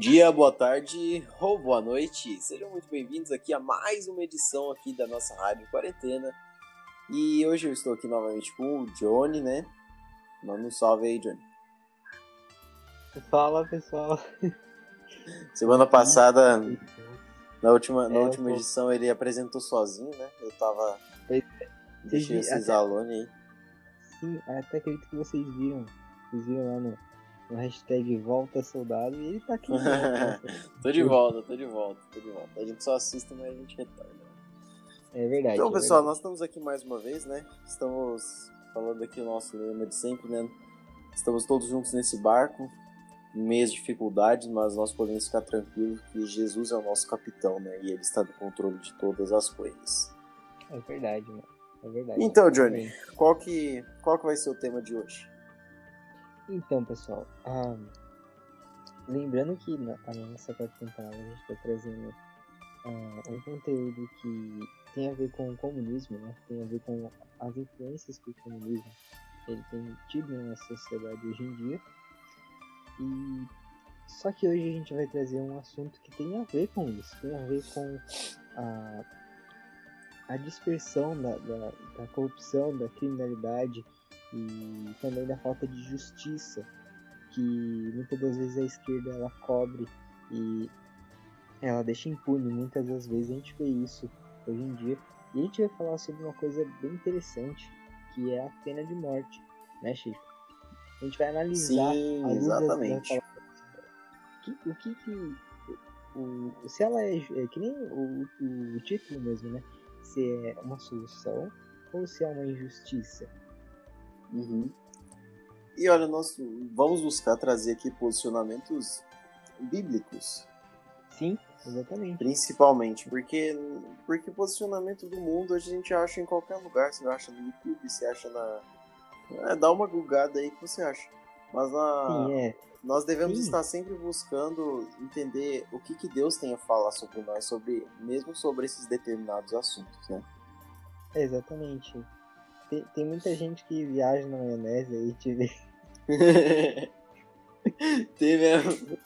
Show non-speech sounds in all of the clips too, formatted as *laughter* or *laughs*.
Bom dia, boa tarde ou boa noite. Sejam muito bem-vindos aqui a mais uma edição aqui da nossa Rádio Quarentena. E hoje eu estou aqui novamente com o Johnny, né? Manda um salve aí, Johnny. Fala, pessoal. *laughs* Semana passada, na última, na é, última edição, ele apresentou sozinho, né? Eu tava... Deixei esses até... alunos aí. Sim, até acredito que vocês viram. Vocês viram lá no no hashtag Volta Soldado e ele tá aqui. *laughs* tô de volta, tô de volta, tô de volta. A gente só assiste, mas a gente retorna. É verdade. Então, é pessoal, verdade. nós estamos aqui mais uma vez, né? Estamos falando aqui o nosso lema de sempre, né? Estamos todos juntos nesse barco, em meias dificuldades, mas nós podemos ficar tranquilos que Jesus é o nosso capitão, né? E ele está no controle de todas as coisas. É verdade, mano. É verdade. Então, Johnny, qual que, qual que vai ser o tema de hoje? Então, pessoal, ah, lembrando que na, a nossa quarta temporada a gente está trazendo ah, um conteúdo que tem a ver com o comunismo, né? Tem a ver com as influências que o comunismo ele tem tido na sociedade hoje em dia. E só que hoje a gente vai trazer um assunto que tem a ver com isso, tem a ver com a, a dispersão da, da, da corrupção, da criminalidade e também da falta de justiça que muitas das vezes a esquerda ela cobre e ela deixa impune. Muitas das vezes a gente vê isso hoje em dia. E a gente vai falar sobre uma coisa bem interessante, que é a pena de morte, né, Chico? A gente vai analisar Sim, exatamente. o que que o, se ela é, é que nem o, o, o título mesmo, né? Se é uma solução ou se é uma injustiça. Uhum. E olha, nós vamos buscar trazer aqui posicionamentos bíblicos. Sim, exatamente. Principalmente, porque, porque posicionamento do mundo a gente acha em qualquer lugar. Você acha no YouTube, você acha na. É, dá uma gugada aí que você acha. Mas na, Sim, é. nós devemos Sim. estar sempre buscando entender o que, que Deus tem a falar sobre nós, sobre, mesmo sobre esses determinados assuntos, né? Exatamente. Tem, tem muita gente que viaja na maionese aí, te vê. *laughs* tem mesmo.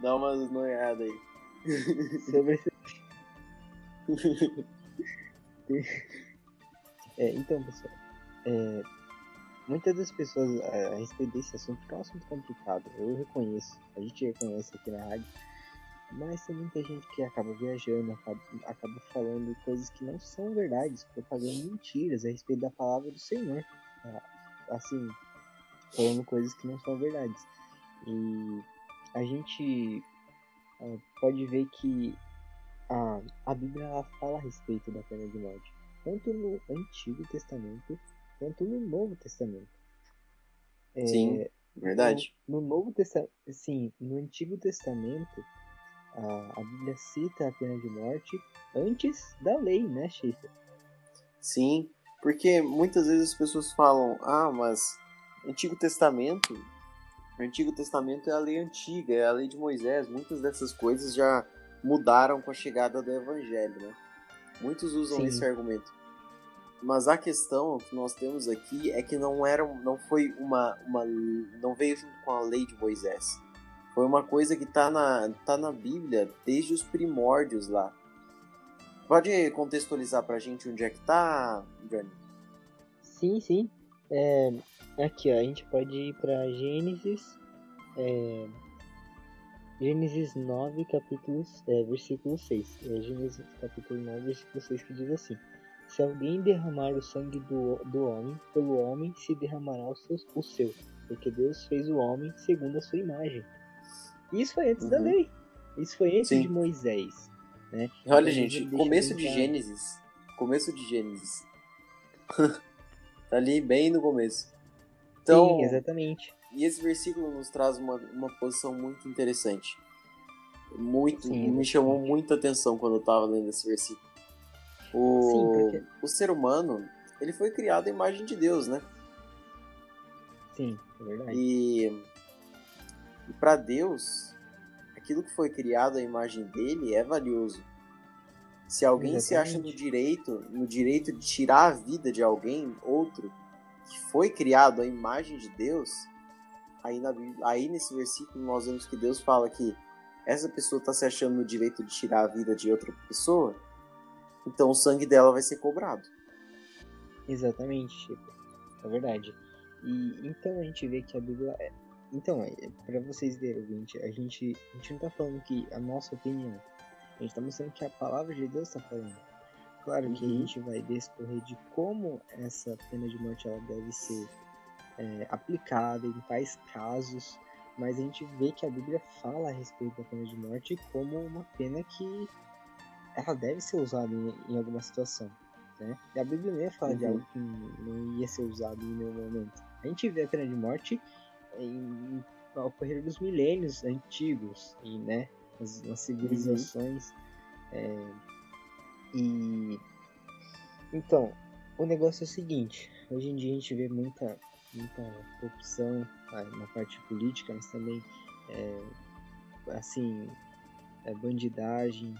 Dá umas noiadas aí. Sobre esse... é, então, pessoal, é, muitas das pessoas a, a respeito desse assunto, que é um assunto complicado, eu reconheço, a gente reconhece aqui na rádio, mas tem muita gente que acaba viajando, acaba, acaba falando coisas que não são verdades, propagando mentiras a respeito da palavra do Senhor. Assim, falando coisas que não são verdades. E a gente uh, pode ver que a, a Bíblia ela fala a respeito da pena de morte, tanto no Antigo Testamento quanto no Novo Testamento. Sim, verdade. No, no Novo Testamento, sim, no Antigo Testamento a, a Bíblia cita a pena de morte antes da lei, né, Schaefer? Sim, porque muitas vezes as pessoas falam, ah, mas Antigo Testamento, o Antigo Testamento é a lei antiga, é a lei de Moisés, muitas dessas coisas já mudaram com a chegada do Evangelho, né? Muitos usam Sim. esse argumento. Mas a questão que nós temos aqui é que não era, não foi uma, uma não veio junto com a lei de Moisés. Foi uma coisa que tá na, tá na Bíblia desde os primórdios lá. Pode contextualizar pra gente onde é que tá, Johnny? Sim, sim. É, aqui, ó, a gente pode ir pra Gênesis. É, Gênesis 9, capítulo, é, versículo 6. É Gênesis capítulo 9, versículo 6 que diz assim: Se alguém derramar o sangue do, do homem, pelo homem se derramará o seu, o seu, porque Deus fez o homem segundo a sua imagem. Isso foi antes da Uhum. lei. Isso foi antes Sim. de Moisés. Né? Olha, Então, gente, começo de Gênesis. Começo de Gênesis. *laughs* tá ali bem no começo. Então, Sim, exatamente. e esse versículo nos traz uma, uma posição muito interessante. Muito, Sim, me chamou muita atenção quando eu tava lendo esse versículo. O, Sim, porque- o ser humano, ele foi criado à imagem de Deus, né? Sim, é verdade. E, e para Deus, aquilo que foi criado à imagem dele é valioso. Se alguém se acha no Exatamente. direito, no direito de tirar a vida de alguém, outro, que foi criado à imagem de Deus, aí, na, aí nesse versículo nós vemos que Deus fala que essa pessoa está se achando no direito de tirar a vida de outra pessoa, então o sangue dela vai ser cobrado. Exatamente, Chico. É verdade. E então a gente vê que a Bíblia é. Então, é, para vocês verem, gente, a gente, a gente não tá falando que a nossa opinião. A gente tá mostrando que a palavra de Deus tá falando. Claro que uhum. a gente vai discorrer de como essa pena de morte ela deve ser é, aplicada em tais casos, mas a gente vê que a Bíblia fala a respeito da pena de morte como uma pena que ela deve ser usada em, em alguma situação. Né? E a Bíblia nem ia falar uhum. de algo que não ia ser usado em nenhum momento. A gente vê a pena de morte em, ao correr dos milênios antigos, e, né, nas, nas civilizações. Uhum. É, e então, o negócio é o seguinte: hoje em dia a gente vê muita, muita corrupção na parte política, mas também é, assim, é, bandidagem.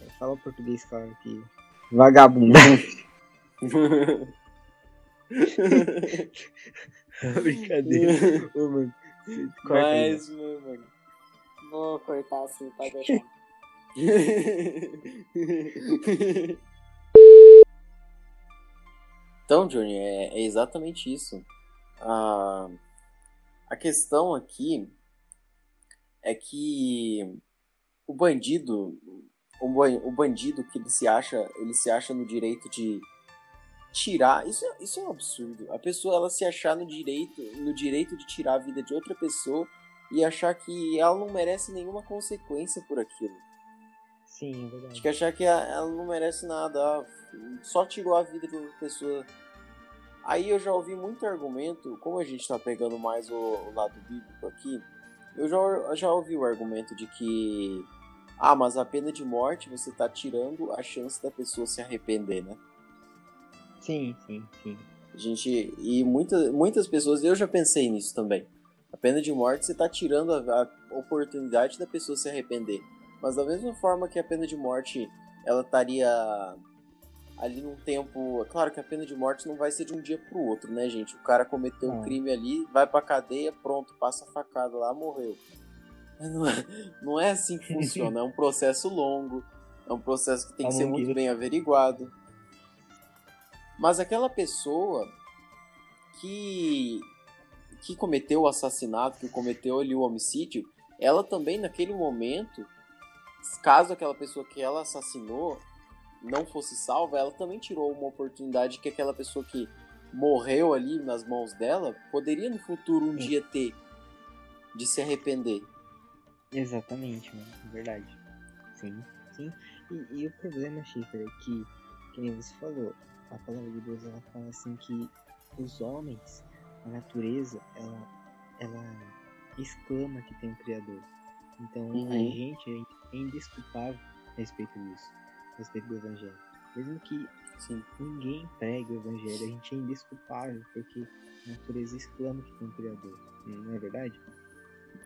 É, fala o português, claro aqui. Vagabundo. *laughs* *laughs* Brincadeira. Ô, mano. Mas, mano. Vou cortar assim, pode *laughs* deixar. então, Johnny, é, é exatamente isso. A, a questão aqui é que o bandido, o, bandido que ele se acha, ele se acha no direito de tirar, isso é, isso é um absurdo. A pessoa ela se achar no direito, no direito de tirar a vida de outra pessoa e achar que ela não merece nenhuma consequência por aquilo. Sim, é verdade. Acho que achar que ela não merece nada, só tirou a vida de outra pessoa. Aí eu já ouvi muito argumento, como a gente está pegando mais o, o, lado bíblico aqui, eu já, já ouvi o argumento de que, ah, mas a pena de morte você está tirando a chance da pessoa se arrepender, né? Sim, sim, sim. A gente, e muita, muitas pessoas, eu já pensei nisso também. A pena de morte você está tirando a, a oportunidade da pessoa se arrepender. Mas da mesma forma que a pena de morte ela estaria ali num tempo. É claro que a pena de morte não vai ser de um dia pro outro, né, gente? O cara cometeu um crime ali, vai pra cadeia, pronto, passa a facada lá, morreu. Não é, não é assim que *laughs* funciona, é um processo longo, é um processo que tem que ser muito bem averiguado. Mas aquela pessoa que que cometeu o assassinato, que cometeu ali o homicídio, ela também naquele momento caso aquela pessoa que ela assassinou não fosse salva, ela também tirou uma oportunidade que aquela pessoa que morreu ali nas mãos dela poderia no futuro um dia ter de se arrepender. Exatamente, mano, é verdade. Sim, sim. E, e o problema, Chifre, é que, nem você falou, a palavra de Deus ela fala assim que os homens, a natureza, ela, ela exclama que tem um Criador. Então uhum. a gente é indesculpável a respeito disso, a respeito do Evangelho. Mesmo que sim, ninguém pregue o Evangelho, a gente é indesculpável, porque a natureza exclama que tem um Criador. Não é verdade?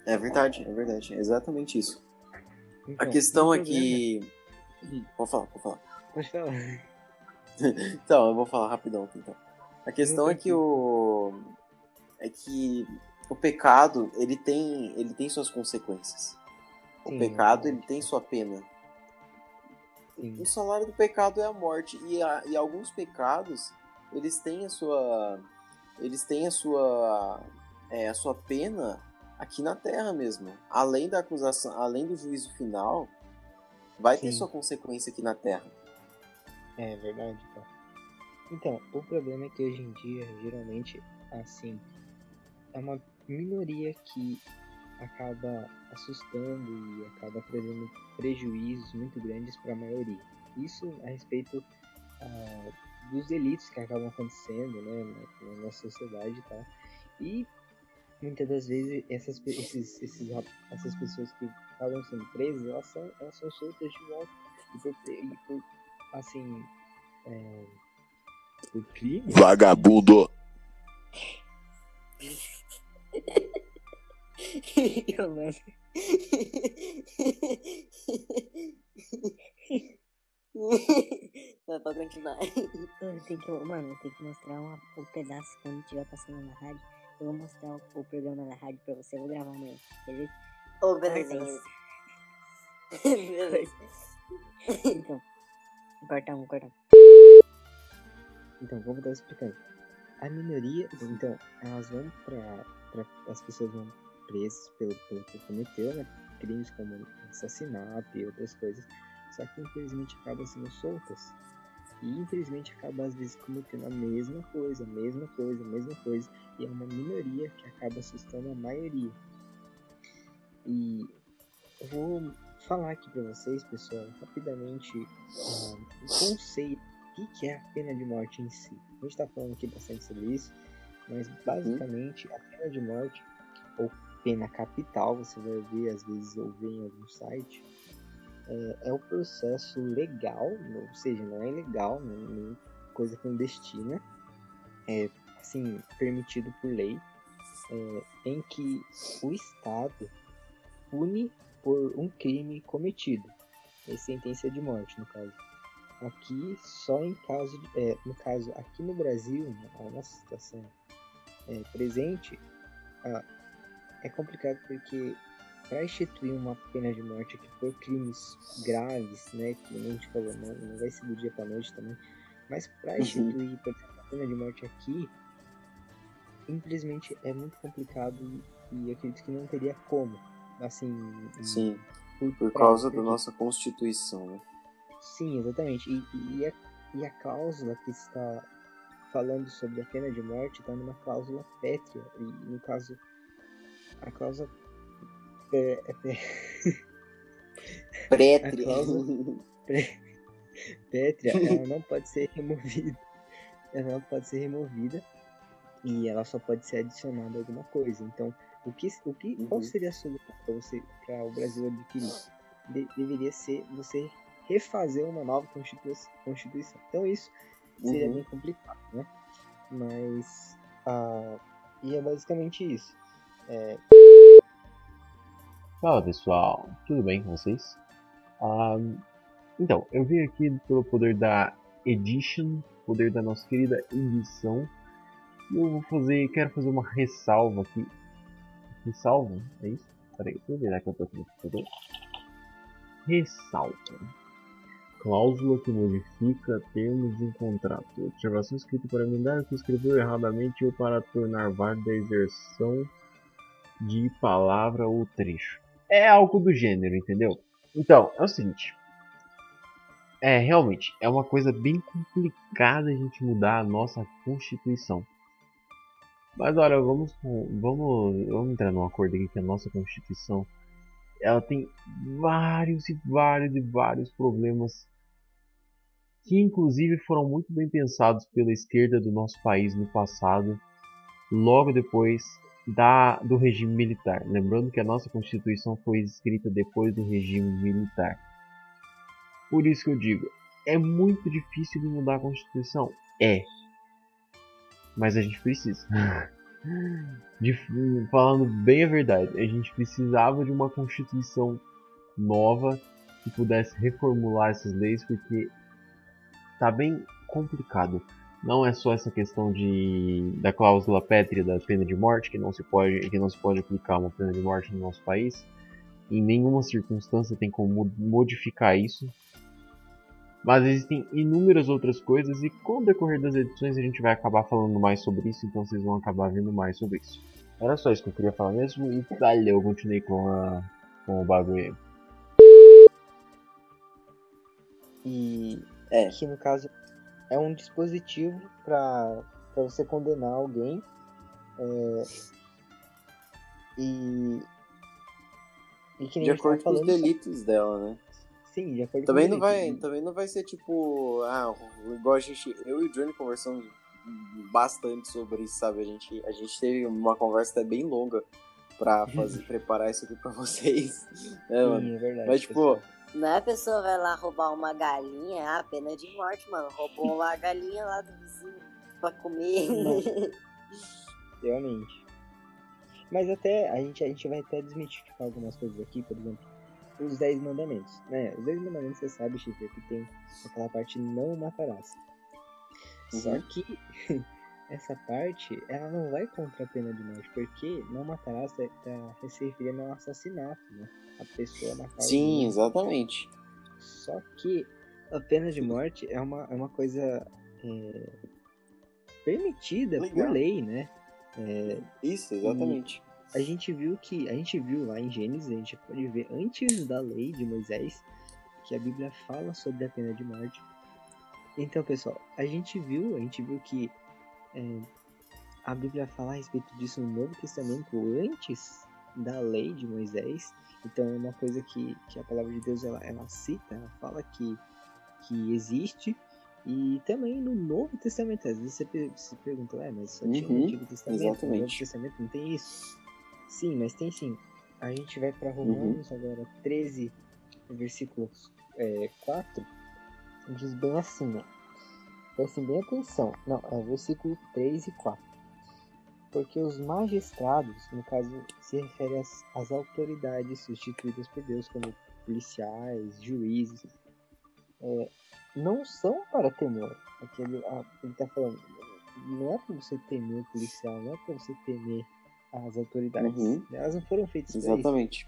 É verdade, é verdade. É exatamente isso. Então, a questão é que. Pode falar, pode falar. Pode falar. *laughs* então, eu vou falar rapidão aqui então. A questão é que o. É que o pecado, ele tem, ele tem suas consequências. O Sim, pecado, ele tem sua pena. Sim. O salário do pecado é a morte. E, a, e alguns pecados, eles têm a sua. Eles têm a sua. É, a sua pena aqui na terra mesmo. Além da acusação, além do juízo final, vai Sim. ter sua consequência aqui na terra. É verdade, cara. Então, o problema é que hoje em dia, geralmente, assim, é uma minoria que acaba assustando e acaba trazendo prejuízos muito grandes para a maioria. Isso a respeito ah, dos delitos que acabam acontecendo né, na, na nossa sociedade tá? e muitas das vezes essas, esses, esses, essas pessoas que acabam sendo presas elas são, elas são soltas de volta e por, e por assim é, por crime vagabundo mano. Vai, pode continuar. Tem que, mano, tem que mostrar uma, um pedaço quando estiver passando na rádio. eu vou mostrar o, o programa na rádio pra você, eu vou gravar amanhã, beleza? Ô, beleza, Parabéns. beleza. *laughs* beleza. Então, um, corta um. Então, vamos estar explicando. A minoria, então, elas vão pra, pra. As pessoas vão presas pelo, pelo que cometeu, né? Crimes como assassinato e outras coisas. Só que infelizmente acabam sendo soltas. E infelizmente acaba às vezes cometendo a mesma coisa, a mesma coisa, a mesma coisa. E é uma minoria que acaba assustando a maioria. E eu vou falar aqui pra vocês, pessoal, rapidamente ah, o conceito o que, é a pena de morte em si. A gente está falando aqui bastante sobre isso, mas basicamente a pena de morte, ou pena capital, você vai ver às vezes ou ver em algum site, é, é o processo legal, ou seja, não é ilegal, não é coisa clandestina, é assim, permitido por lei, é, em que o Estado pune por um crime cometido. É sentença de morte, no caso. Aqui, só em caso, de, é, no caso, aqui no Brasil, a nossa situação é, presente, ah, é complicado porque para instituir uma pena de morte aqui por crimes graves, né, que a gente falou, não, não vai ser do dia para noite também, mas para Uhum. instituir, por exemplo, a pena de morte aqui, infelizmente é muito complicado e, e acredito que não teria como, assim, Sim, por, por causa da nossa Constituição, né? Sim, exatamente. E, e, a, e a cláusula que está falando sobre a pena de morte está numa cláusula pétrea. E no caso, a cláusula pé- é pé-. A cláusula- *laughs* pétrea, ela não pode ser removida. Ela não pode ser removida e ela só pode ser adicionada a alguma coisa. Então, o que, o que qual Uhum. seria a solução para você, para o Brasil adquirir? De- deveria ser você refazer uma nova constitu- constituição. Então isso seria Uhum. bem complicado, né? Mas ah, e é basicamente isso. É, Fala pessoal, tudo bem com vocês? Ah, então, eu vim aqui pelo poder da Edition, poder da nossa querida edição, e eu vou fazer, quero fazer uma ressalva aqui. Ressalva? É isso? Peraí, deixa eu ver que eu tô aqui no computador. Ressalva. Cláusula que modifica termos de um contrato. Observação escrita para emendar o que escreveu erradamente ou para tornar válida a exerção de palavra ou trecho. É algo do gênero, entendeu? Então, é o seguinte. É, realmente, é uma coisa bem complicada a gente mudar a nossa Constituição. Mas olha, vamos, vamos, vamos entrar num acordo aqui que a nossa Constituição ela tem vários e vários e vários problemas que inclusive foram muito bem pensados pela esquerda do nosso país no passado, logo depois da, do regime militar. Lembrando que a nossa Constituição foi escrita depois do regime militar. Por isso que eu digo, é muito difícil de mudar a Constituição? É. Mas a gente precisa. *laughs* De, falando bem a verdade, a gente precisava de uma Constituição nova que pudesse reformular essas leis, porque tá bem complicado. Não é só essa questão de da cláusula pétrea da pena de morte que não se pode que não se pode aplicar uma pena de morte no nosso país. Em nenhuma circunstância tem como modificar isso. Mas existem inúmeras outras coisas e com o decorrer das edições a gente vai acabar falando mais sobre isso, então vocês vão acabar vendo mais sobre isso. Era só isso que eu queria falar mesmo e valeu, eu continuei com, a, com o bagulho e É. que no caso é um dispositivo para você condenar alguém é, e e que nem De a gente tava acordo com os delitos dela, né? Sim, de acordo Também com não vai, delitos. também não vai ser tipo, ah, igual a gente, eu e o Johnny conversamos bastante sobre isso, sabe? A gente, a gente teve uma conversa até bem longa pra *laughs* fazer, preparar isso aqui pra vocês. né, mano? Sim, é verdade. Mas, tipo, pessoal. Não é a pessoa vai lá roubar uma galinha, ah, pena de morte, mano. Roubou a galinha lá do vizinho pra comer. Realmente. Mas até a gente, a gente vai até desmitificar algumas coisas aqui, por exemplo, os 10 mandamentos. Né? Os 10 mandamentos, você sabe, Chifre, que tem aquela parte não matarás. Só Uhum. que *laughs* essa parte, ela não vai contra a pena de morte, porque não matarás tá, tá se referindo ao assassinato, né? A pessoa matar Sim, exatamente. Só que a pena de morte é uma, é uma coisa é, permitida Legal. por lei, né? É, Isso, exatamente. A gente viu que a gente viu lá em Gênesis, a gente pode ver antes da lei de Moisés que a Bíblia fala sobre a pena de morte. Então, pessoal, a gente viu, a gente viu que é, a Bíblia fala a respeito disso no Novo Testamento antes da lei de Moisés. Então, é uma coisa que, que a palavra de Deus ela, ela cita, ela fala que, que existe. E também no Novo Testamento, às vezes você se pergunta, ué, mas só tinha no Uhum, Antigo Testamento, no Novo exatamente. Testamento não tem isso? Sim, mas tem sim. A gente vai Uhum. para Romanos agora 13, versículo é, 4, diz bem assim, ó. Prestem bem atenção. Não, é versículo 3 e 4. Porque os magistrados, no caso, se refere às, às autoridades substituídas por Deus, como policiais, juízes, é, não são para temor. Aquele, a, ele está falando, não é para você temer o policial, não é para você temer as autoridades. Uhum. Elas não foram feitas Exatamente.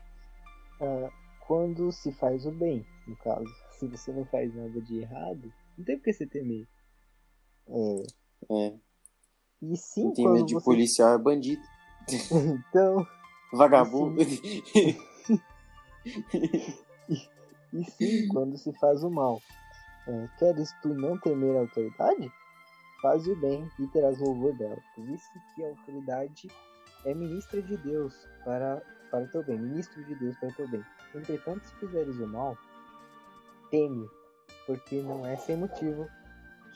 quando se faz o bem, no caso. Se você não faz nada de errado, não tem por que você temer. É, É. e sim, Não tem medo de você... policial, é bandido. *laughs* Então, Vagabundo. *laughs* e sim, quando se faz o mal. É, queres tu não temer a autoridade? Faz o bem e terás louvor dela. Por isso que a autoridade é ministra de Deus para, para teu bem. Ministro de Deus para teu bem. Entretanto, se fizeres o mal, teme, porque não é sem motivo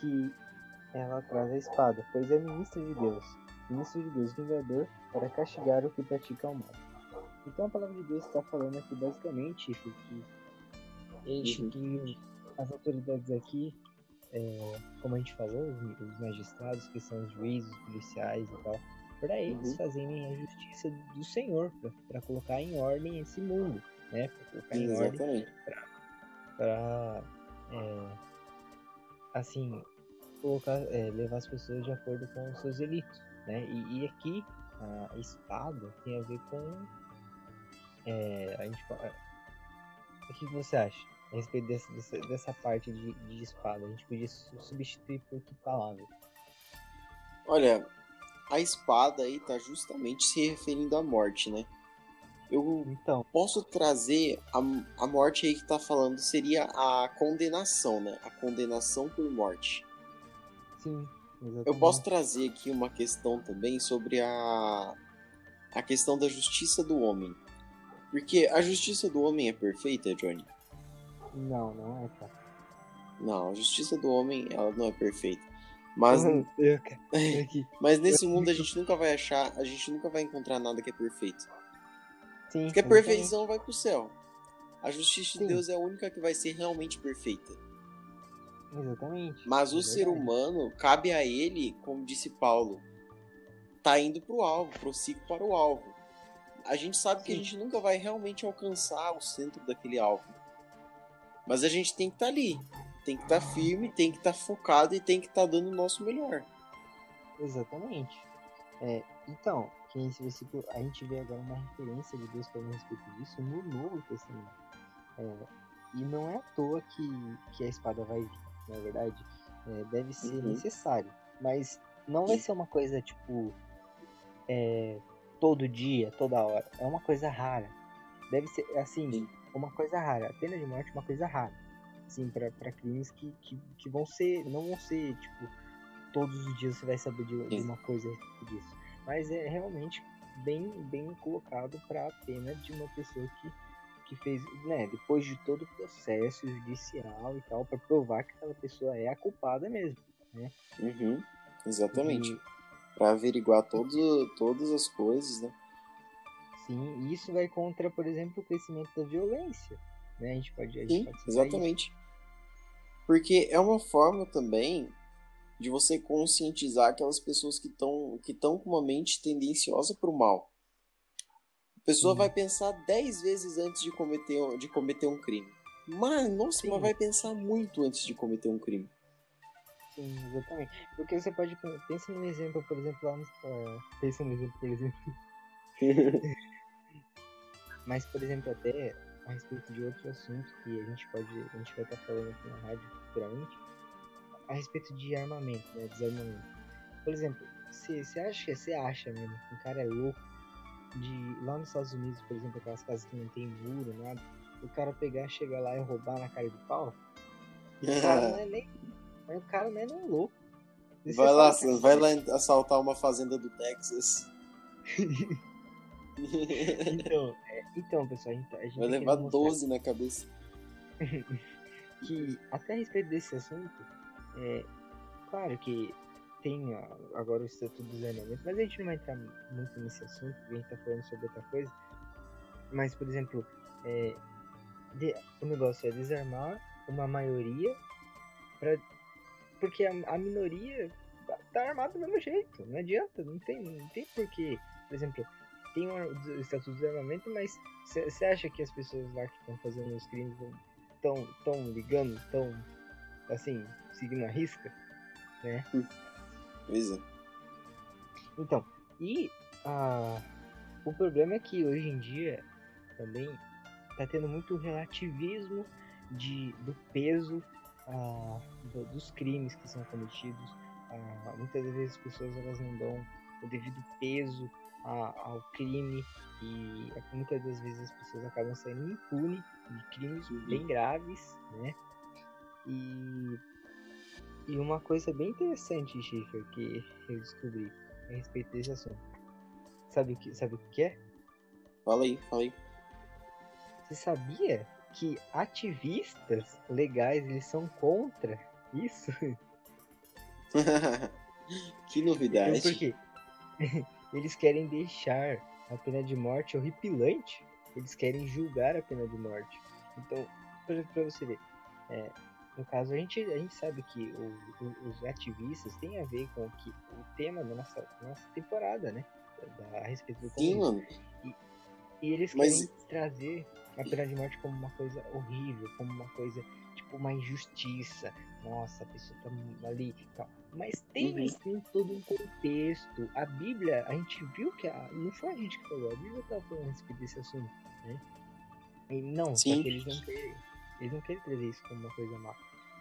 que ela traz a espada, pois é ministra de Deus. Ministro de Deus, vingador, para castigar o que pratica o mal. Então a palavra de Deus está falando aqui basicamente que, Uhum. que as autoridades aqui, é, como a gente falou, os, os magistrados, que são os juízes, os policiais e tal, para eles Uhum. fazerem a justiça do Senhor, para colocar em ordem esse mundo, né? Para colocar em ordem Exatamente. para assim colocar é, levar as pessoas de acordo com os seus delitos né e, e aqui a espada tem a ver com é, a gente fala- o que você acha a respeito dessa, dessa, dessa parte de, de espada a gente podia su- substituir por que palavra Olha, a espada aí tá justamente se referindo à morte, né? Eu então posso trazer a, a morte aí que tá falando seria a condenação, né? A condenação por morte. sim exatamente. Eu posso trazer aqui uma questão também sobre a, a questão da justiça do homem. Porque a justiça do homem é perfeita, Johnny? não não é cara Não, a justiça do homem ela não é perfeita. Mas, eu, aqui. mas nesse mundo a gente nunca vai achar, a gente nunca vai encontrar nada que é perfeito. sim Porque a perfeição vai pro céu. A justiça Sim. de Deus é a única que vai ser realmente perfeita. exatamente Mas o é ser humano, cabe a ele, como disse Paulo, tá indo pro alvo, prossigo para o alvo. A gente sabe que a Sim. gente nunca vai realmente alcançar o centro daquele alvo. Mas a gente tem que estar ali. Tem que estar firme, tem que estar focado e tem que estar dando o nosso melhor. Exatamente. É, então, que esse versículo, a gente vê agora uma referência de Deus falando a respeito disso no Novo Testamento. É, e não é à toa que, que a espada vai vir, na verdade. É, deve ser Uhum. necessário. Mas não vai ser uma coisa tipo. é, todo dia, toda hora. É uma coisa rara. Deve ser, assim, Sim. uma coisa rara. A pena de morte é uma coisa rara. Assim, pra, pra crimes que, que, que vão ser. Não vão ser, tipo, todos os dias você vai saber de, de uma coisa disso. Mas é realmente bem, bem colocado para a pena de uma pessoa que, que fez, né, depois de todo o processo judicial e tal, para provar que aquela pessoa é a culpada mesmo. Uhum, exatamente. E, Pra averiguar todo, todas as coisas, né? sim, e isso vai contra, por exemplo, o crescimento da violência. Né? A gente pode, a gente Sim, pode citar isso. exatamente. Porque é uma forma também de você conscientizar aquelas pessoas que estão que estão com uma mente tendenciosa para o mal. A pessoa Sim. vai pensar 10 vezes antes de cometer, de cometer um crime. Mas, nossa, Sim. mas vai pensar muito antes de cometer um crime. Sim, exatamente. Porque você pode. Pensa num exemplo, por exemplo, lá no. Uh, pensa num exemplo, por exemplo. *laughs* Mas, por exemplo, até a respeito de outro assunto que a gente pode. A gente vai estar falando aqui na rádio futuramente. A respeito de armamento, né? Desarmamento. Por exemplo, você acha, você acha mesmo que um cara é louco de. Lá nos Estados Unidos, por exemplo, aquelas casas que não tem muro, nada. O cara pegar, chegar lá e roubar na cara de pau. O cara não é nem. O cara não é nem louco. Vai lá, vai lá assaltar uma fazenda do Texas. *laughs* então, é, então, pessoal, a gente vai levar 12 na cabeça. *laughs* que até a respeito desse assunto, é claro que tem agora o Estatuto do Desarmamento, mas a gente não vai entrar muito nesse assunto, porque a gente tá falando sobre outra coisa. Mas, por exemplo, é, de, o negócio é desarmar uma maioria pra, porque a, a, minoria tá armada do mesmo jeito, não adianta, não tem, não tem porquê. Por exemplo, tem o Estatuto do Desarmamento, mas você acha que as pessoas lá que estão fazendo os crimes estão tão ligando, estão assim, seguindo a risca, né? Hum. Pois é. Então, e ah, o problema é que hoje em dia também tá tendo muito relativismo de, do peso ah, do, dos crimes que são cometidos. Ah, muitas vezes as pessoas elas não dão o devido peso ao crime e muitas das vezes as pessoas acabam saindo impunes de crimes uhum. bem graves, né? E e uma coisa bem interessante, Schiffer, que eu descobri a respeito desse assunto. Sabe o que, sabe o que é? Fala aí, fala aí. Você sabia que ativistas legais eles são contra isso? *laughs* que novidade. Por quê? Eles querem deixar a pena de morte horripilante. Eles querem julgar a pena de morte. Então, pra, você ver, é, no caso, a gente, a gente sabe que o, o, os ativistas têm a ver com o, que, o tema da nossa, nossa temporada, né? Da, a respeito do Sim, mano. E, e eles Mas... querem trazer a pena de morte como uma coisa horrível, como uma coisa, tipo, uma injustiça. Nossa, a pessoa tá ali tal. Mas tem, uhum. tem todo um contexto. A Bíblia, a gente viu que a, não foi a gente que falou, a Bíblia estava falando a respeito desse assunto, né? E não, Sim. só que eles não querem eles não querem trazer isso como uma coisa má.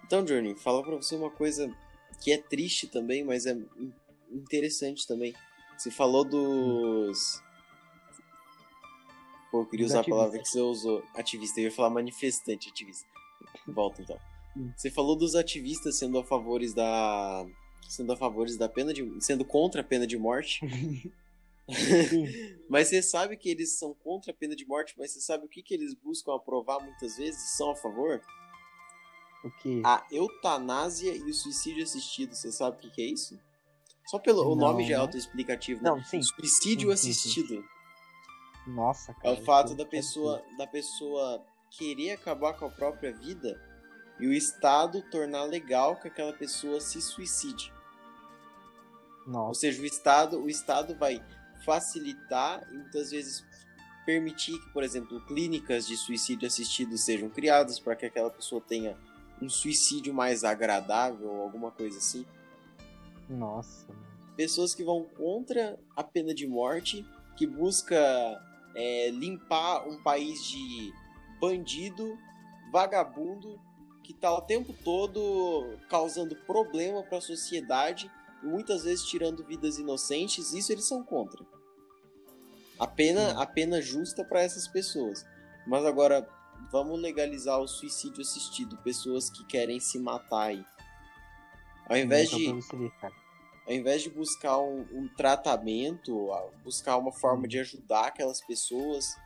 Então, Journey, fala pra você uma coisa que é triste também, mas é interessante também. Você falou dos. Pô, eu queria usar a palavra que você usou. Ativista. Eu ia falar manifestante, ativista. Volta então. Você falou dos ativistas sendo a favores da. Sendo a favores da pena de. sendo contra a pena de morte. *laughs* *laughs* mas você sabe que eles são contra a pena de morte, mas você sabe o que, que eles buscam aprovar muitas vezes? São a favor? O que? A eutanásia e o suicídio assistido. Você sabe o que, que é isso? Só pelo o nome já é autoexplicativo, né? Não, sim. Suicídio sim, assistido. Sim, sim. Nossa, cara. É o fato da pessoa, da pessoa querer acabar com a própria vida e o Estado tornar legal que aquela pessoa se suicide. Nossa. Ou seja, o Estado, o Estado vai facilitar e muitas vezes permitir que, por exemplo, clínicas de suicídio assistido sejam criadas para que aquela pessoa tenha um suicídio mais agradável ou alguma coisa assim. Nossa. Pessoas que vão contra a pena de morte, que busca é, limpar um país de bandido, vagabundo, que está o tempo todo causando problema para a sociedade muitas vezes tirando vidas inocentes, isso eles são contra. A pena, a pena justa para essas pessoas. Mas agora, vamos legalizar o suicídio assistido, pessoas que querem se matar aí. Ao invés de ao invés de buscar um, um, tratamento, buscar uma forma de ajudar aquelas pessoas,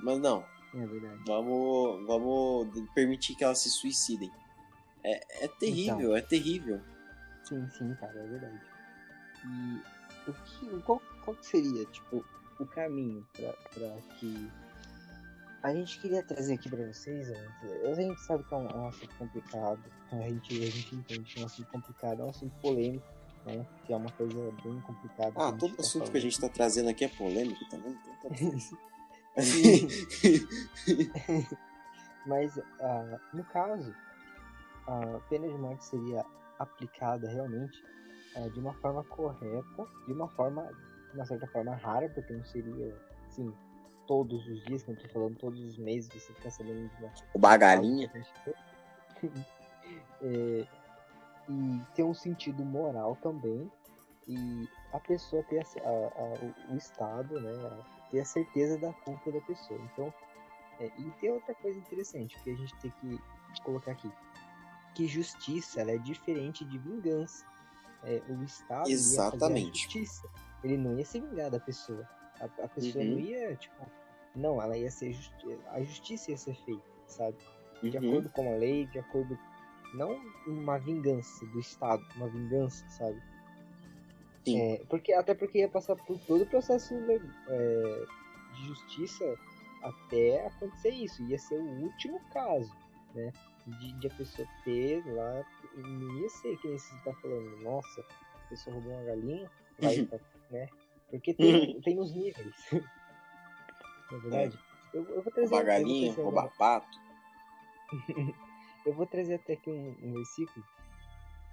mas não. É verdade. Vamos, vamos permitir que elas se suicidem. É, é terrível, então, é terrível. Sim, sim, cara, é verdade. E o que, qual, qual seria, tipo, o caminho pra que a gente queria trazer aqui pra vocês, a gente sabe que é um, é um assunto complicado, a gente, a gente entende que é um assunto complicado, é um assunto polêmico, né? Que é uma coisa bem complicada. Ah, todo tá assunto falando. que a gente tá trazendo aqui é polêmico também, então *laughs* *laughs* Mas, uh, no caso, a pena de morte seria aplicada realmente é, de uma forma correta, de uma forma, de uma certa forma rara, porque não seria, assim, todos os dias, que eu tô falando, todos os meses você fica sabendo de uma O bagalinha. *laughs* É, e ter um sentido moral também e a pessoa ter a, a- o, o Estado, né, ter a certeza da culpa da pessoa. Então, é, e tem outra coisa interessante que a gente tem que colocar aqui, que justiça é diferente de vingança. É, o Estado Exatamente. justiça, ele não ia se vingar da pessoa. A, a pessoa Uhum. não ia, tipo, não, ela ia ser justi a justiça ia ser feita, sabe? de Uhum. acordo com a lei, de acordo. Não uma vingança do Estado, uma vingança, sabe? Sim. É, porque, até porque ia passar por todo o processo le- é, de justiça até acontecer isso. Ia ser o último caso, né? De, de a pessoa ter lá. e Não ia ser que nem você está falando, nossa, a pessoa roubou uma galinha, vai, pra- né? Porque tem, tem os níveis. *laughs* Na verdade. Eu, eu vou trazer. Roubar galinha, roubar agora- pato. *laughs* eu vou trazer até aqui um, um versículo.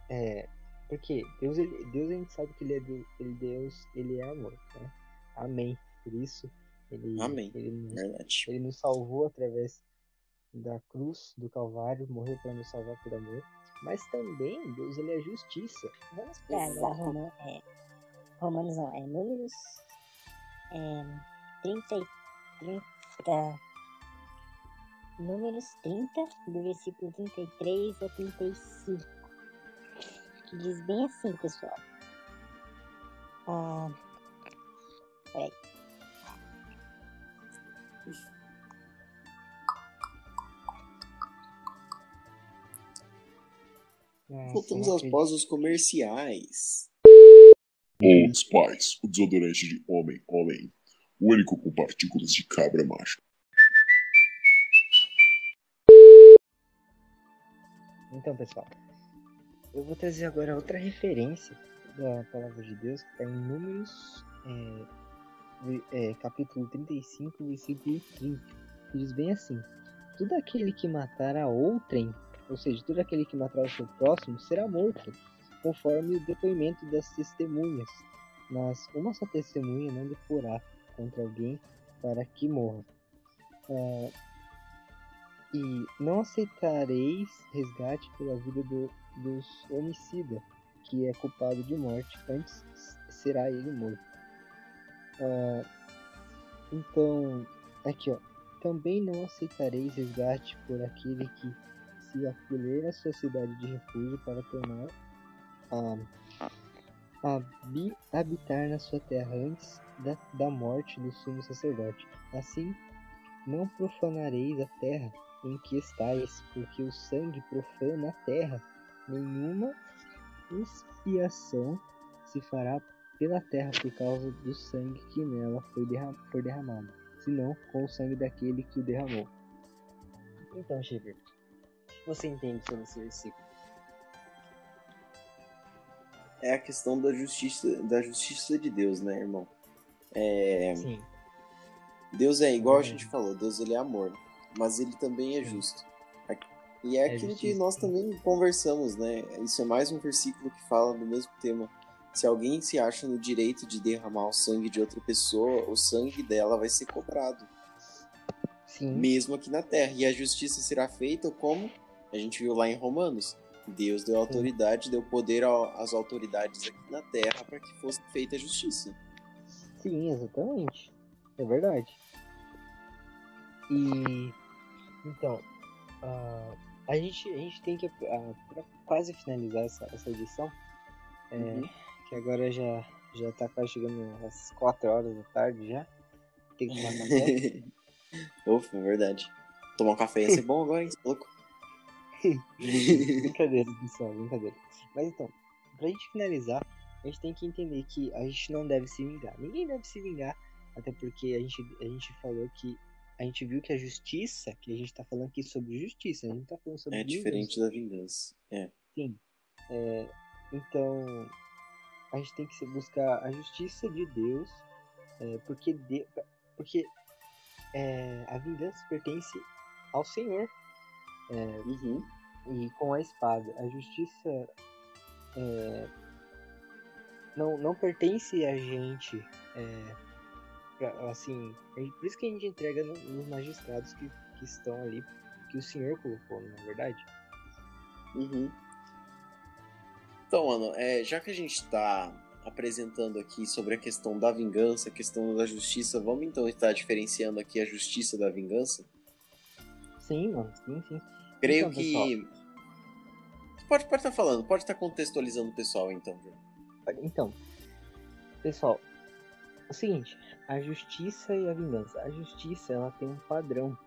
É, porque Deus, ele, Deus a gente sabe que ele é Deus, ele, Deus, ele é amor, né? Amém. Por isso, ele, Amém. ele, nos, Verdade. ele nos salvou através da cruz, do Calvário, morreu para nos salvar por amor. Mas também Deus ele é justiça. Vamos pra agora Roma, é, Romanos não, é números é, 30 e 30. Números 30, do versículo 33 a 35. Que diz bem assim, pessoal. Ah, peraí. Nossa, Voltamos aos pausos comerciais. Old Spice, o desodorante de homem, homem. O único com partículas de cabra macho. Então, pessoal, eu vou trazer agora outra referência da palavra de Deus que está em Números, é, é, capítulo 35, versículo 30, que diz bem assim: Todo aquele que matar a outrem, ou seja, todo aquele que matar o seu próximo, será morto, conforme o depoimento das testemunhas. Mas uma só testemunha não deporá contra alguém para que morra. Ah, e não aceitareis resgate pela vida do, dos homicida, que é culpado de morte, antes será ele morto. Ah, então, aqui ó, também não aceitareis resgate por aquele que se acolher à sua cidade de refúgio para tornar a, habi- habitar na sua terra antes da, da morte do sumo sacerdote. Assim, não profanareis a terra em que estáis, porque o sangue profana a terra. Nenhuma expiação se fará pela terra por causa do sangue que nela foi derra for derramado, senão com o sangue daquele que o derramou. Então, Xavier, o que você entende sobre esse versículo? É a questão da justiça, da justiça de Deus, né, irmão? É, Sim, Deus é igual a gente falou, Deus ele é amor, mas ele também é justo. E é É aquilo que justiça. nós também conversamos, né? Isso é mais um versículo que fala do mesmo tema. Se alguém se acha no direito de derramar o sangue de outra pessoa, o sangue dela vai ser cobrado, sim, mesmo aqui na terra. E a justiça será feita como a gente viu lá em Romanos. Deus deu autoridade, deu poder às autoridades aqui na terra para que fosse feita a justiça. sim, exatamente. É verdade. E então, ah, a, gente, a gente tem que, ah, pra quase finalizar essa, essa edição, é, Uhum. que agora já, já tá quase chegando às 4 horas da tarde já. Tem que tomar café. *laughs* Ufa, é verdade. Tomar um café ia ser bom agora, hein? É louco? *laughs* brincadeira, pessoal, brincadeira. Mas então, pra gente finalizar, a gente tem que entender que a gente não deve se vingar. Ninguém deve se vingar, até porque a gente, a gente falou que. A gente viu que a justiça, que a gente tá falando aqui sobre justiça, a gente não tá falando sobre É vingança. diferente da vingança. É. Sim. É, então, a gente tem que buscar a justiça de Deus, é, porque, de, porque é, a vingança pertence ao Senhor. É, Uhum. e com a espada. A justiça é, não, não pertence a gente. É, pra- assim, gente- por isso que a gente entrega no- nos magistrados que, que estão ali, que o senhor colocou, não é verdade? Uhum. Então, mano, é, já que a gente tá apresentando aqui sobre a questão da vingança, a questão da justiça, vamos então estar diferenciando aqui a justiça da vingança? Sim, mano, sim, sim. Creio Então, que. Pode estar estar falando, pode estar contextualizando o pessoal, então. Então, pessoal, é o seguinte, a justiça e a vingança. A justiça, ela tem um padrão.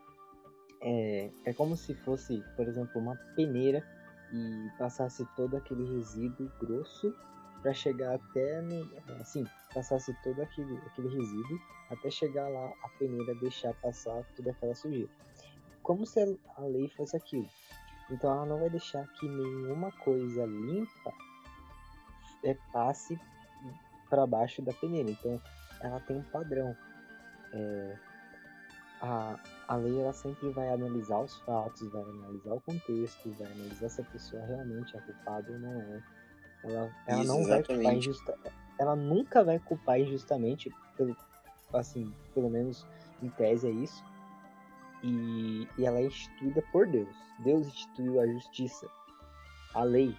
É, é como se fosse, por exemplo, uma peneira e passasse todo aquele resíduo grosso para chegar até no, assim, passasse todo aquele, aquele resíduo até chegar lá a peneira deixar passar toda aquela sujeira. Como se a- lei fosse aquilo. Então ela não vai deixar que nenhuma coisa limpa é, passe para baixo da peneira. Então ela tem um padrão. É, a, a lei ela sempre vai analisar os fatos, vai analisar o contexto, vai analisar se a pessoa realmente é culpada ou não é. Ela, ela Isso, não vai culpar exatamente. injusta, ela nunca vai culpar injustamente, pelo, assim, pelo menos em tese é isso. E, e ela é instituída por Deus. Deus instituiu a justiça, a lei.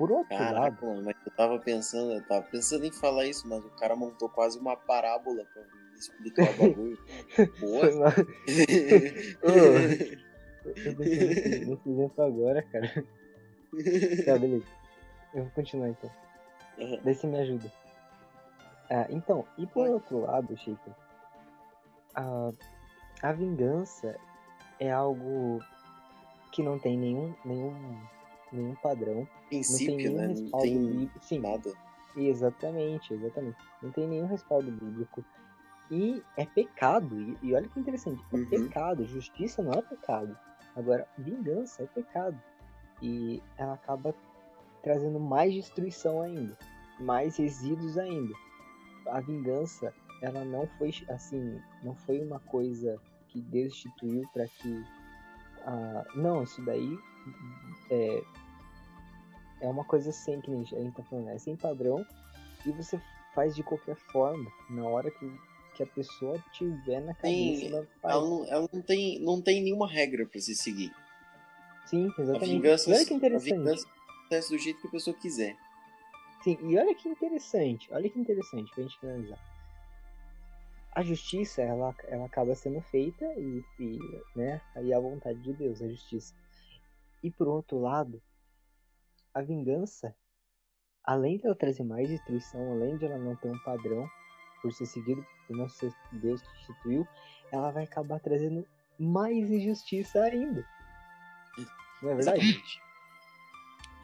Por outro lado, mano, mas eu tava pensando, eu tava pensando em falar isso, mas o cara montou quase uma parábola pra me explicar o bagulho. *laughs* Boa. mal. *laughs* Eu tô pensando nesse exemplo agora, cara. *laughs* Tá, beleza. Eu vou continuar então. Aham. Daí você me ajuda. Ah, então, e por outro lado, Chico, a, a vingança é algo que não tem nenhum, nenhum, nenhum padrão. Não tem Princípio, nenhum né? Não respaldo tem bíblico. Sim, nada. exatamente, exatamente. Não tem nenhum respaldo bíblico. E é pecado. E, e olha que interessante, é Uhum. pecado. Justiça não é pecado. Agora, vingança é pecado. E ela acaba trazendo mais destruição ainda, mais resíduos ainda. A vingança, ela não foi assim, não foi uma coisa que Deus instituiu para que ah, não, isso daí é, é uma coisa sem que nem a gente tá falando, é sem padrão e você faz de qualquer forma na hora que, que a pessoa tiver na cabeça Tem- ela Ela, não, ela não, tem, não tem nenhuma regra pra se seguir. Sim, A exatamente. vingança, E olha que a interessante. vingança acontece do jeito que a pessoa quiser. Sim, e olha que interessante, olha que interessante pra gente finalizar. A justiça, ela, ela acaba sendo feita e, e, né, aí a vontade de Deus, a justiça. E por outro lado, a vingança, além de ela trazer mais destruição, além de ela não ter um padrão por ser seguido por não ser Deus que instituiu, ela vai acabar trazendo mais injustiça ainda. Não é verdade? Exatamente.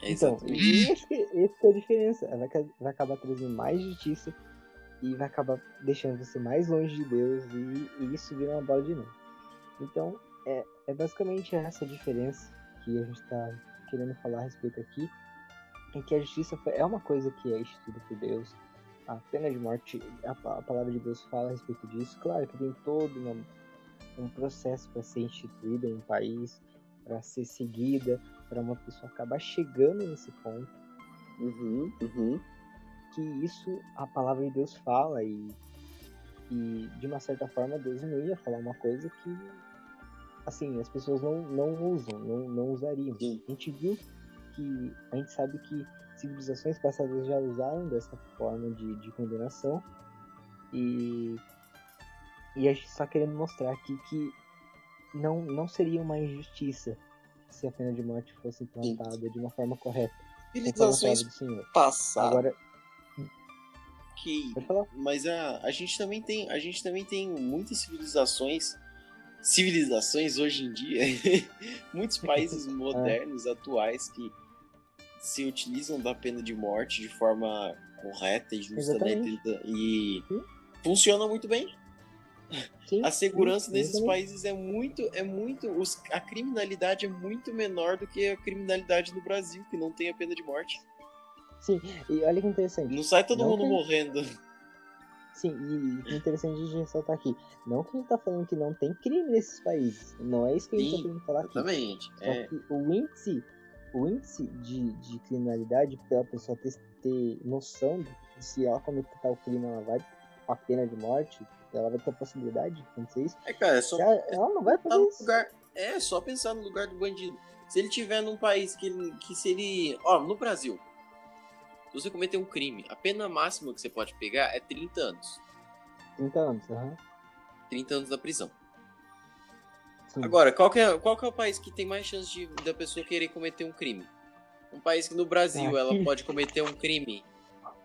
É Então, exatamente. e esse que é a diferença. Ela vai, vai acabar trazendo mais justiça e vai acabar deixando você mais longe de Deus e, e isso vira uma bola de neve. Então, é, é basicamente essa a diferença que a gente está querendo falar a respeito aqui. É que a justiça é uma coisa que é instituída por Deus. A pena de morte, a, a palavra de Deus fala a respeito disso. Claro que tem todo uma- um processo para ser instituída em um país, para ser seguida, para uma pessoa acabar chegando nesse ponto, Uhum, uhum. que isso a palavra de Deus fala e, e de uma certa forma Deus não ia falar uma coisa que assim as pessoas não, não usam, não, não usariam. Sim. A gente viu que a gente sabe que civilizações passadas já usaram dessa forma de, de condenação e e a gente está querendo mostrar aqui que não, não seria uma injustiça se a pena de morte fosse implantada de uma forma correta. Civilizações passadas Agora, que. Mas a, a gente também tem a gente também tem muitas civilizações civilizações hoje em dia *laughs* muitos países *laughs* modernos atuais que se utilizam da pena de morte de forma correta e justa né? E Sim. funciona muito bem Sim, a segurança sim, nesses países é muito é muito os, a criminalidade é muito menor do que a criminalidade no Brasil que não tem a pena de morte Sim, e olha que interessante. não sai todo Não mundo tem- morrendo Sim, e, interessante de ressaltar aqui. Não que a gente tá falando que não tem crime nesses países. Não é isso que a gente Sim, tá querendo falar aqui. exatamente Só é, que o índice, o índice de, de criminalidade, pela pessoa ter, ter noção de se ela cometer tal crime, ela vai a pena de morte, ela vai ter a possibilidade de acontecer isso. É, cara, é só Ela, ela não vai tá fazer isso. lugar. É, só pensar no lugar do bandido. Se ele tiver num país que, que se ele. Ó, no Brasil. Você cometer um crime, a pena máxima que você pode pegar é 30 anos. 30 anos, aham. 30 anos da prisão. Sim. Agora, qual é, qual é o país que tem mais chance de, da pessoa querer cometer um crime? Um país que no Brasil Ah, ela pode cometer um crime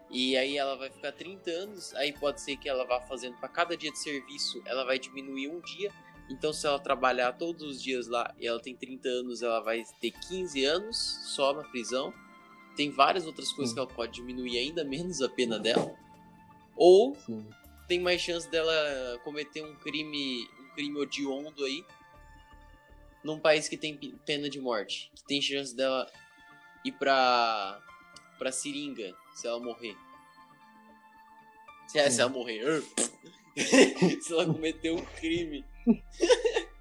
e aí ela vai ficar 30 anos, aí pode ser que ela vá fazendo para cada dia de serviço, ela vai diminuir um dia. Então, se ela trabalhar todos os dias lá e ela tem 30 anos, ela vai ter 15 anos só na prisão. Tem várias outras coisas Sim. que ela pode diminuir ainda menos a pena dela. Ou Sim. tem mais chance dela cometer um crime, um crime odiondo aí, num país que tem pena de morte, que tem chance dela ir pra para seringa se ela morrer. Se, é, se ela morrer, *laughs* se ela cometer um crime. *laughs*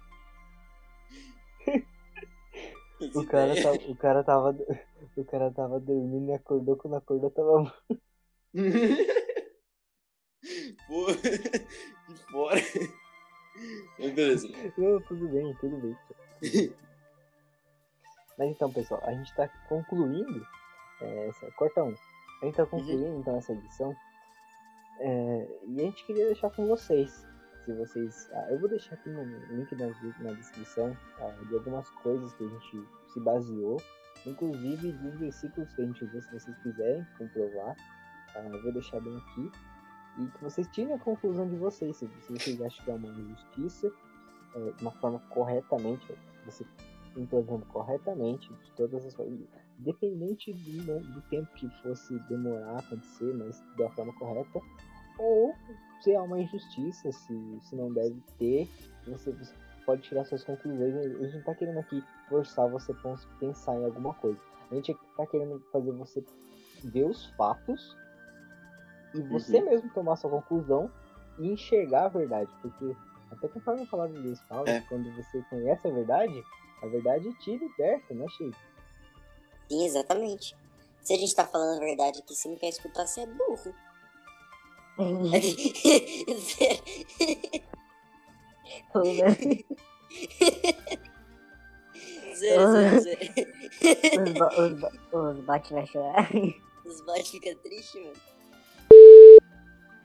O cara, tá, o, cara tava, o cara tava dormindo e acordou, quando acordou tava *laughs* Pô, *laughs* que fora. Mas Beleza. Não, tudo bem, tudo bem. Mas então, pessoal, a gente tá concluindo é, essa. Corta um. A gente tá concluindo então essa edição. É, e a gente queria deixar com vocês. Se vocês. ah, eu vou deixar aqui no link na, na descrição ah, de algumas coisas que a gente se baseou. Inclusive dos versículos que a gente usou, se vocês quiserem comprovar. ah, eu vou deixar bem aqui. E que vocês tirem a conclusão de vocês. Se, vocês acham que é uma injustiça, é, uma forma corretamente, você implantando corretamente de todas as formas, independente do, do tempo que fosse demorar a acontecer, mas uma forma correta, ou se é uma injustiça, se, se não deve ter, você, você pode tirar suas conclusões. A gente não tá querendo aqui forçar você a pensar em alguma coisa. A gente tá querendo fazer você ver os fatos e você Uhum. mesmo tomar sua conclusão e enxergar a verdade, porque até conforme a palavra de Deus fala, É. quando você conhece a verdade, a verdade te liberta, né, Chico? Sim, exatamente. Se a gente tá falando a verdade aqui, você não quer escutar, você é burro. *laughs* Os, bo os, os vai chorar. Os bots ficam tristes, mano.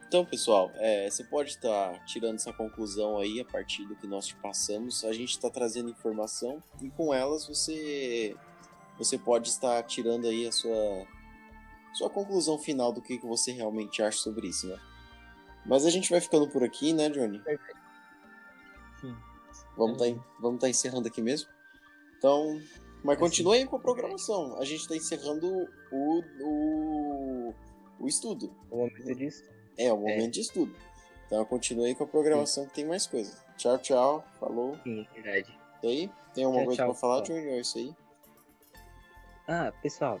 Então, pessoal, é, você pode estar tirando essa conclusão aí a partir do que nós te passamos. A gente está trazendo informação e com elas você você pode estar tirando aí a sua sua conclusão final do que, que você realmente acha sobre isso, né? Mas a gente vai ficando por aqui, né, Johnny? Sim. Vamos tá, vamos tá encerrando aqui mesmo. Então, mas continue aí com a programação. A gente está encerrando o, o, o estudo. O momento disso. É, o momento de estudo. Então continue aí com a programação que tem mais coisa. Tchau, tchau. Falou. Sim, é verdade. Isso aí? Tem alguma Tchau, coisa tchau, pra falar. Junior? Isso aí? Ah, pessoal,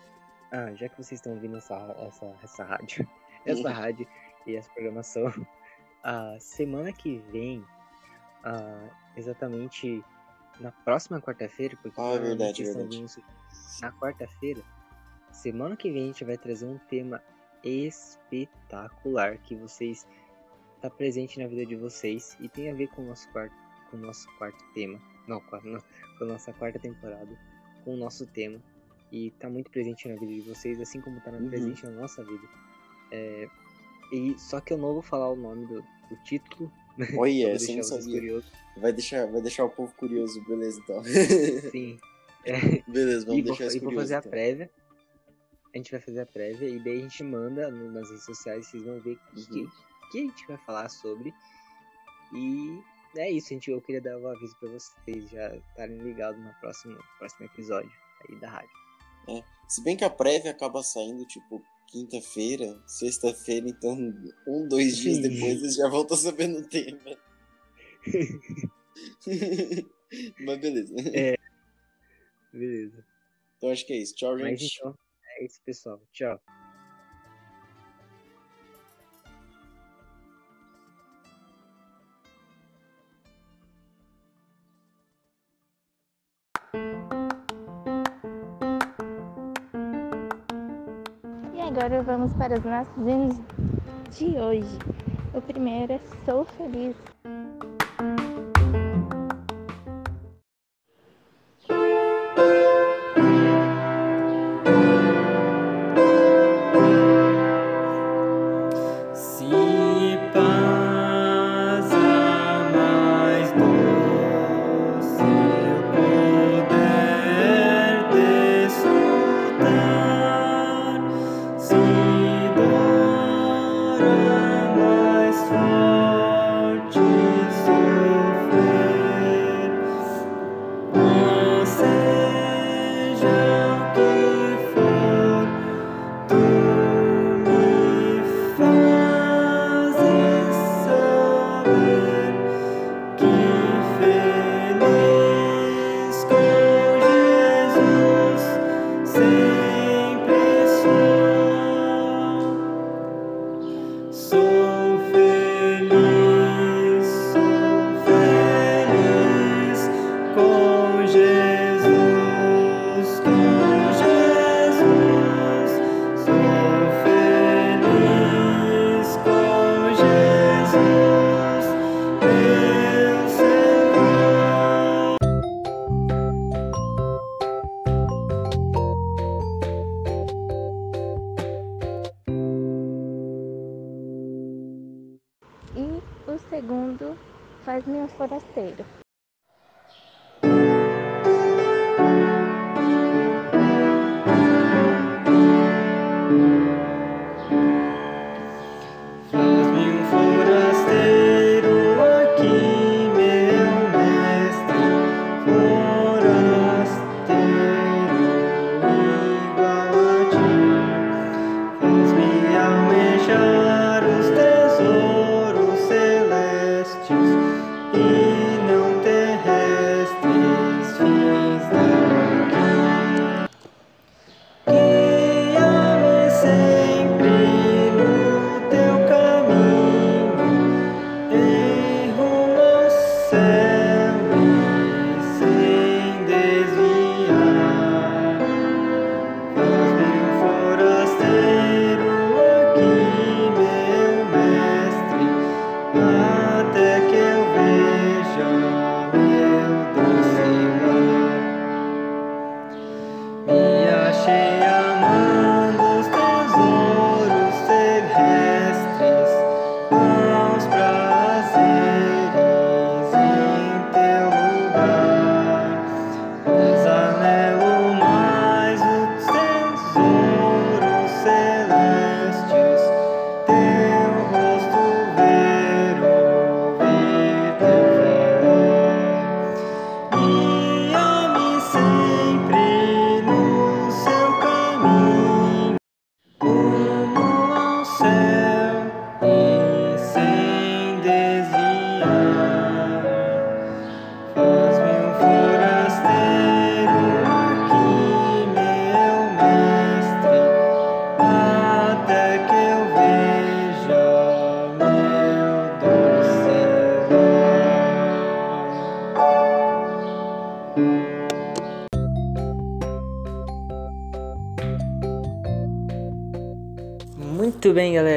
ah, já que vocês estão ouvindo essa, essa, essa rádio, *laughs* essa rádio e essa programação, *laughs* a semana que vem, ah, exatamente na próxima quarta-feira, porque Ah, provavelmente verdade, estão verdade. ouvindo isso na quarta-feira, semana que vem a gente vai trazer um tema espetacular que vocês tá presente na vida de vocês e tem a ver com o nosso quarto, com o nosso quarto tema, não, com a, *laughs* com a nossa quarta temporada, com o nosso tema e tá muito presente na vida de vocês, assim como tá Uhum. presente na nossa vida. É, e só que eu não vou falar o nome do, do título, *laughs* Olha, vou eu deixar não sabia. Vai deixar, vai deixar o povo curioso, beleza então. *laughs* Sim. *laughs* beleza, vamos e vou, deixar isso e vou fazer a então. prévia. A gente vai fazer a prévia e daí a gente manda no- nas redes sociais, vocês vão ver o que, Uhum. que a gente vai falar sobre. E é isso, gente. Eu queria dar um aviso pra vocês já estarem ligados no próximo, próximo episódio aí da rádio. Se bem que a prévia acaba saindo, tipo, quinta-feira, sexta-feira, então um, dois dias Sim. depois eles já vão estar sabendo o tema. *laughs* Mas beleza. É. Beleza. Então acho que é isso. Tchau, Mas gente. então, é isso, pessoal. Tchau. Vamos para os nossos hinos de hoje. O primeiro é Sou Feliz.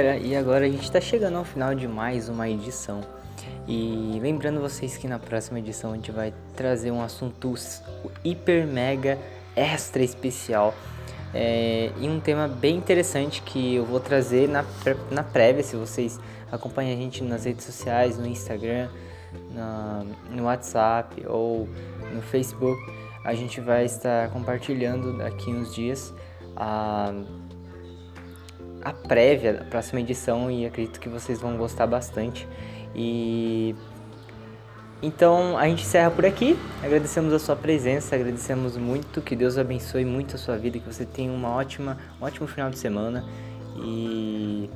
Galera, e agora a gente está chegando ao final de mais uma edição. E lembrando vocês que na próxima edição a gente vai trazer um assunto hiper mega extra especial é, e um tema bem interessante que eu vou trazer na, na prévia. Se vocês acompanham a gente nas redes sociais, no Instagram, na- no WhatsApp ou no Facebook, a gente vai estar compartilhando daqui uns dias a a prévia da próxima edição e acredito que vocês vão gostar bastante. E então a gente encerra por aqui. Agradecemos a sua presença, agradecemos muito, que Deus abençoe muito a sua vida, que você tenha uma ótima, um ótimo final de semana e,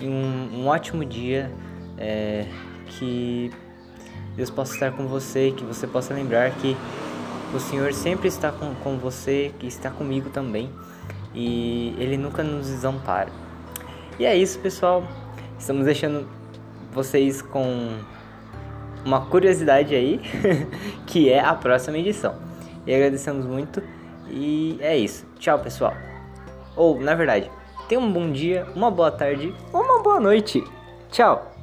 um, um ótimo dia. é, que Deus possa estar com você, que você possa lembrar que o Senhor sempre está com, com você, que está comigo também e Ele nunca nos desampara. E é isso, pessoal. Estamos deixando vocês com uma curiosidade aí, *laughs* que é a próxima edição. E agradecemos muito. E é isso. Tchau, pessoal. Ou, na verdade, tenha um bom dia, uma boa tarde uma boa noite. Tchau!